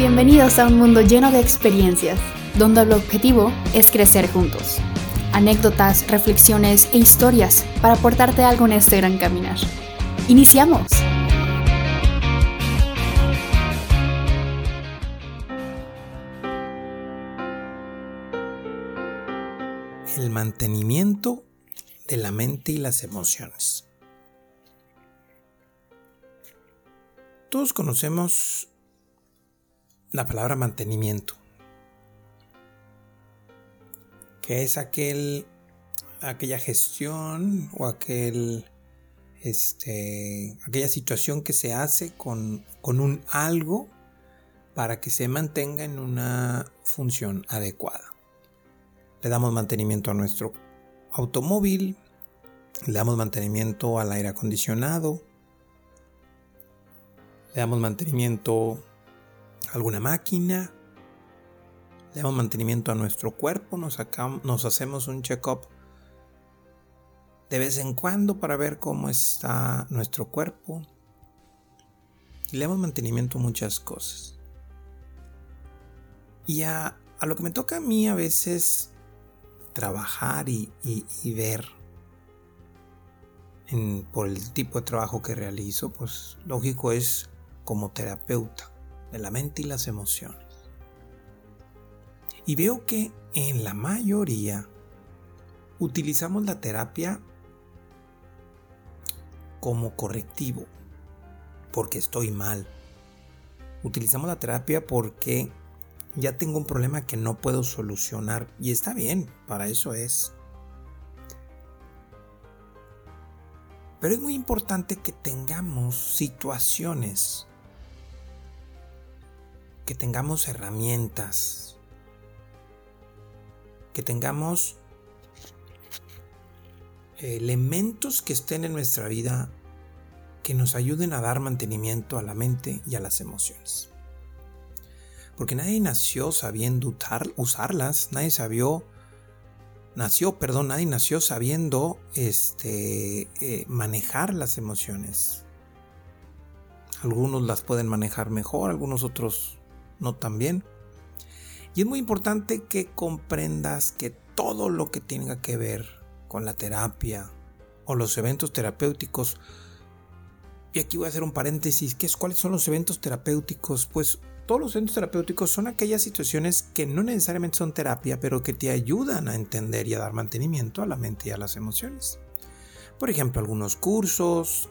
Bienvenidos a un mundo lleno de experiencias, donde el objetivo es crecer juntos. Anécdotas, reflexiones e historias para aportarte algo en este gran caminar. ¡Iniciamos! El mantenimiento de la mente y las emociones. Todos conocemos la palabra mantenimiento, que es aquel, aquella gestión o aquel, este, aquella situación que se hace con, con un algo para que se mantenga en una función adecuada. Le damos mantenimiento a nuestro automóvil, le damos mantenimiento al aire acondicionado, le damos mantenimiento alguna máquina, le damos mantenimiento a nuestro cuerpo, nos, hacemos un check-up de vez en cuando para ver cómo está nuestro cuerpo. Le damos mantenimiento a muchas cosas. Y a, lo que me toca a mí a veces trabajar y, ver por el tipo de trabajo que realizo, pues lógico es como terapeuta de la mente y las emociones. Y veo que en la mayoría utilizamos la terapia como correctivo, porque estoy mal. Utilizamos la terapia porque ya tengo un problema que no puedo solucionar y está bien, para eso es. Pero es muy importante que tengamos situaciones que tengamos herramientas, que tengamos elementos que estén en nuestra vida que nos ayuden a dar mantenimiento a la mente y a las emociones. Porque nadie nació sabiendo usarlas, nadie sabió, nació, perdón, nadie nació sabiendo este, eh, manejar las emociones. Algunos las pueden manejar mejor, algunos otros no tan bien. Y es muy importante que comprendas que todo lo que tenga que ver con la terapia o los eventos terapéuticos, y aquí voy a hacer un paréntesis, ¿qué es, ¿cuáles son los eventos terapéuticos? Pues todos los eventos terapéuticos son aquellas situaciones que no necesariamente son terapia, pero que te ayudan a entender y a dar mantenimiento a la mente y a las emociones. Por ejemplo, algunos cursos,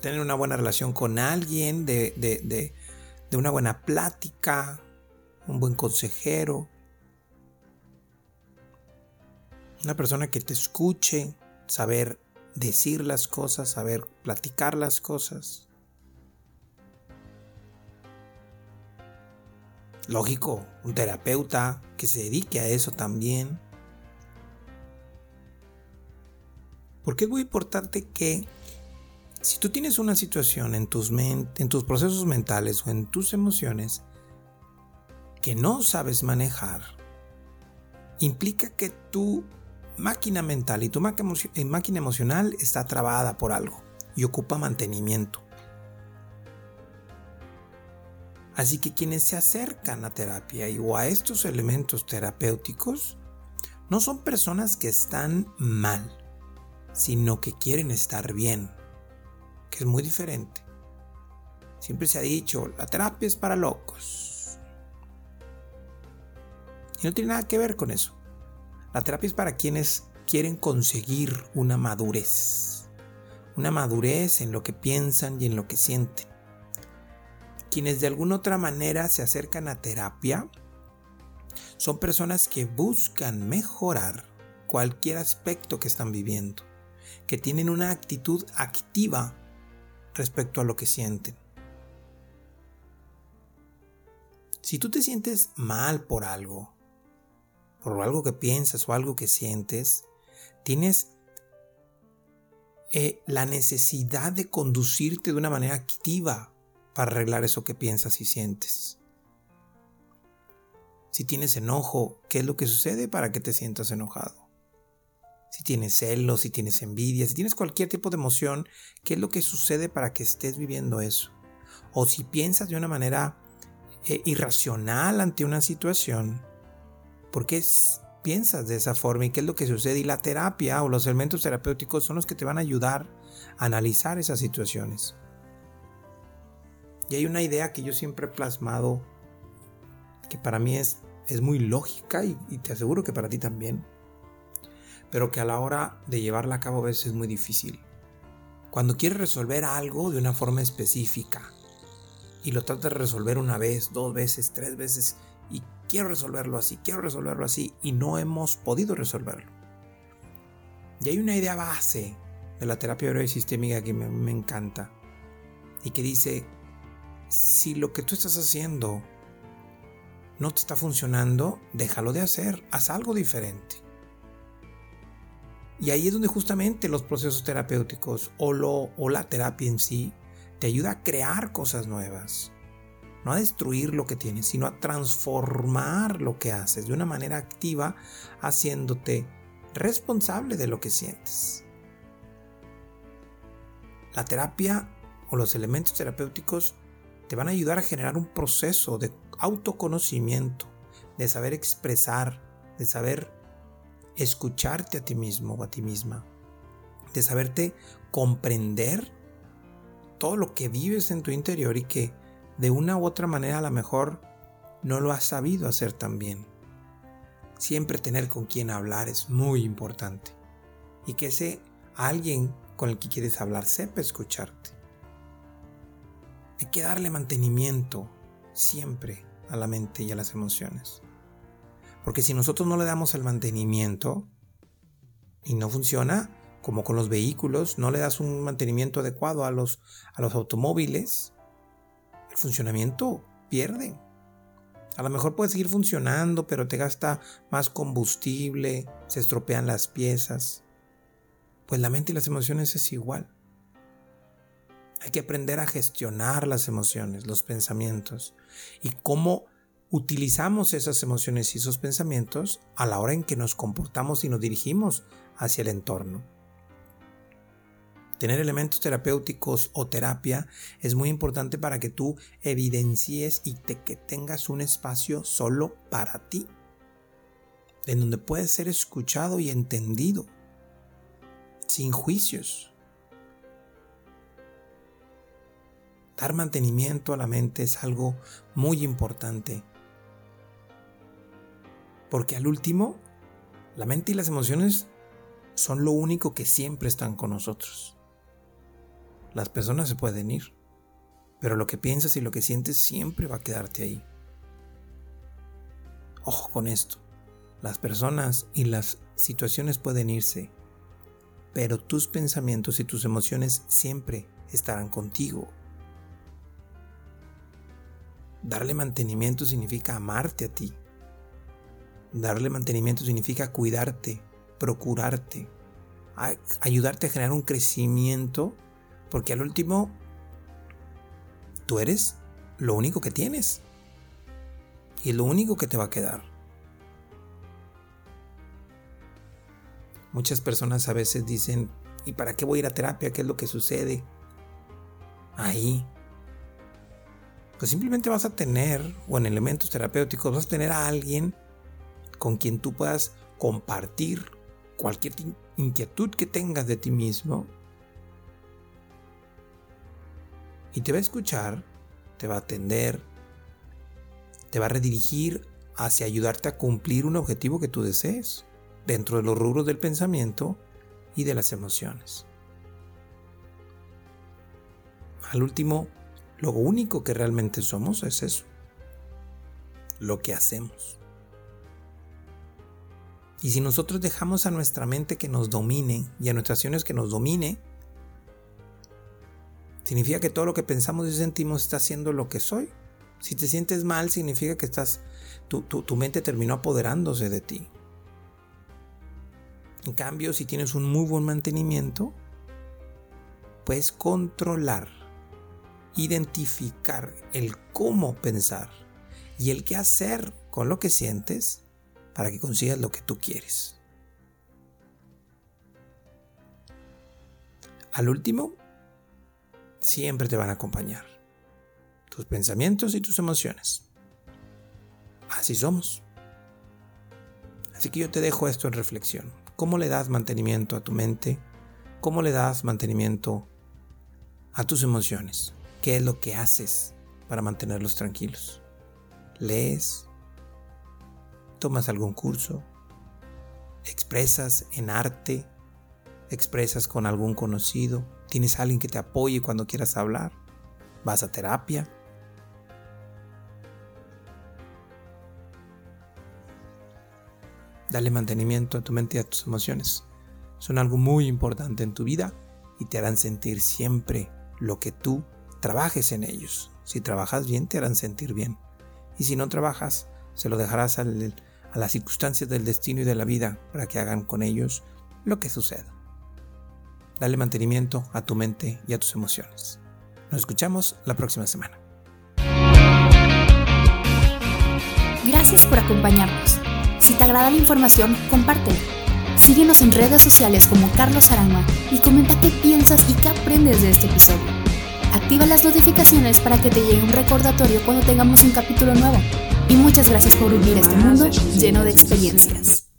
tener una buena relación con alguien, de, de de una buena plática, un buen consejero, una persona que te escuche, saber decir las cosas, saber platicar las cosas. Lógico, un terapeuta que se dedique a eso también. Porque es muy importante que si tú tienes una situación en tus, en tus procesos mentales o en tus emociones que no sabes manejar, implica que tu máquina mental y tu eh, máquina emocional está trabada por algo y ocupa mantenimiento. Así que quienes se acercan a terapia o a estos elementos terapéuticos no son personas que están mal, sino que quieren estar bien es muy diferente. Siempre se ha dicho, la terapia es para locos. Y no tiene nada que ver con eso. La terapia es para quienes quieren conseguir una madurez. Una madurez en lo que piensan y en lo que sienten. Quienes de alguna otra manera se acercan a terapia son personas que buscan mejorar cualquier aspecto que están viviendo, que tienen una actitud activa respecto a lo que sienten. Si tú te sientes mal por algo, por algo que piensas o algo que sientes, tienes eh, la necesidad de conducirte de una manera activa para arreglar eso que piensas y sientes. Si tienes enojo, ¿qué es lo que sucede para que te sientas enojado? Si tienes celos, si tienes envidia, si tienes cualquier tipo de emoción, ¿qué es lo que sucede para que estés viviendo eso? o si piensas de una manera eh, irracional ante una situación, ¿por qué piensas de esa forma y qué es lo que sucede? Y la terapia o los elementos terapéuticos son los que te van a ayudar a analizar esas situaciones. Y hay una idea que yo siempre he plasmado, que para mí es, es muy lógica y, y te aseguro que para ti también, pero que a la hora de llevarla a cabo a veces es muy difícil. Cuando quieres resolver algo de una forma específica y lo tratas de resolver una vez, dos veces, tres veces y quiero resolverlo así, quiero resolverlo así y no hemos podido resolverlo. Y hay una idea base de la terapia breve sistémica que me, me encanta y que dice, si lo que tú estás haciendo no te está funcionando, déjalo de hacer, haz algo diferente. Y ahí es donde justamente los procesos terapéuticos o, lo, o la terapia en sí te ayuda a crear cosas nuevas. No a destruir lo que tienes, sino a transformar lo que haces de una manera activa, haciéndote responsable de lo que sientes. La terapia o los elementos terapéuticos te van a ayudar a generar un proceso de autoconocimiento, de saber expresar, de saber escucharte a ti mismo o a ti misma, de saberte comprender todo lo que vives en tu interior y que de una u otra manera a lo mejor no lo has sabido hacer tan bien. Siempre tener con quien hablar es muy importante y que ese alguien con el que quieres hablar sepa escucharte. Hay que darle mantenimiento siempre a la mente y a las emociones. Porque si nosotros no le damos el mantenimiento y no funciona, como con los vehículos, no le das un mantenimiento adecuado a los, a los automóviles, el funcionamiento pierde. A lo mejor puede seguir funcionando, pero te gasta más combustible, se estropean las piezas. Pues la mente y las emociones es igual. Hay que aprender a gestionar las emociones, los pensamientos y cómo utilizamos esas emociones y esos pensamientos a la hora en que nos comportamos y nos dirigimos hacia el entorno. Tener elementos terapéuticos o terapia es muy importante para que tú evidencies y que tengas un espacio solo para ti, en donde puedes ser escuchado y entendido, sin juicios. Dar mantenimiento a la mente es algo muy importante. Porque al último, la mente y las emociones son lo único que siempre están con nosotros. Las personas se pueden ir, pero lo que piensas y lo que sientes siempre va a quedarte ahí. Ojo con esto. Las personas y las situaciones pueden irse, pero tus pensamientos y tus emociones siempre estarán contigo. Darle mantenimiento significa amarte a ti. Darle mantenimiento significa cuidarte, procurarte, ayudarte a generar un crecimiento, porque al último, tú eres lo único que tienes. Y lo único que te va a quedar. Muchas personas a veces dicen, ¿y para qué voy a ir a terapia? ¿Qué es lo que sucede? Ahí, pues simplemente vas a tener, o en elementos terapéuticos, vas a tener a alguien con quien tú puedas compartir cualquier inquietud que tengas de ti mismo. Y te va a escuchar, te va a atender, te va a redirigir hacia ayudarte a cumplir un objetivo que tú desees, dentro de los rubros del pensamiento y de las emociones. Al último, lo único que realmente somos es eso. Lo que hacemos. Y si nosotros dejamos a nuestra mente que nos domine y a nuestras acciones que nos domine, significa que todo lo que pensamos y sentimos está haciendo lo que soy. Si te sientes mal, significa que estás, tu, tu mente terminó apoderándose de ti. En cambio, si tienes un muy buen mantenimiento, puedes controlar identificar el cómo pensar y el qué hacer con lo que sientes para que consigas lo que tú quieres. Al último, siempre te van a acompañar. tus pensamientos y tus emociones. Así somos. Así que yo te dejo esto en reflexión. ¿Cómo le das mantenimiento a tu mente? ¿Cómo le das mantenimiento a tus emociones? ¿Qué es lo que haces para mantenerlos tranquilos? ¿Lees? ¿Tomas algún curso? ¿Expresas en arte? ¿Expresas con algún conocido? ¿Tienes alguien que te apoye cuando quieras hablar? ¿Vas a terapia? Dale mantenimiento a tu mente y a tus emociones. Son algo muy importante en tu vida y te harán sentir siempre lo que tú trabajes en ellos. Si trabajas bien, te harán sentir bien. Y si no trabajas, se lo dejarás a las circunstancias del destino y de la vida para que hagan con ellos lo que suceda. Dale mantenimiento a tu mente y a tus emociones. Nos escuchamos la próxima semana. Gracias por acompañarnos. Si te agrada la información, compártela. Síguenos en redes sociales como Carlos Aranma y comenta qué piensas y qué aprendes de este episodio. Activa las notificaciones para que te llegue un recordatorio cuando tengamos un capítulo nuevo. Y muchas gracias por vivir este mundo lleno de experiencias.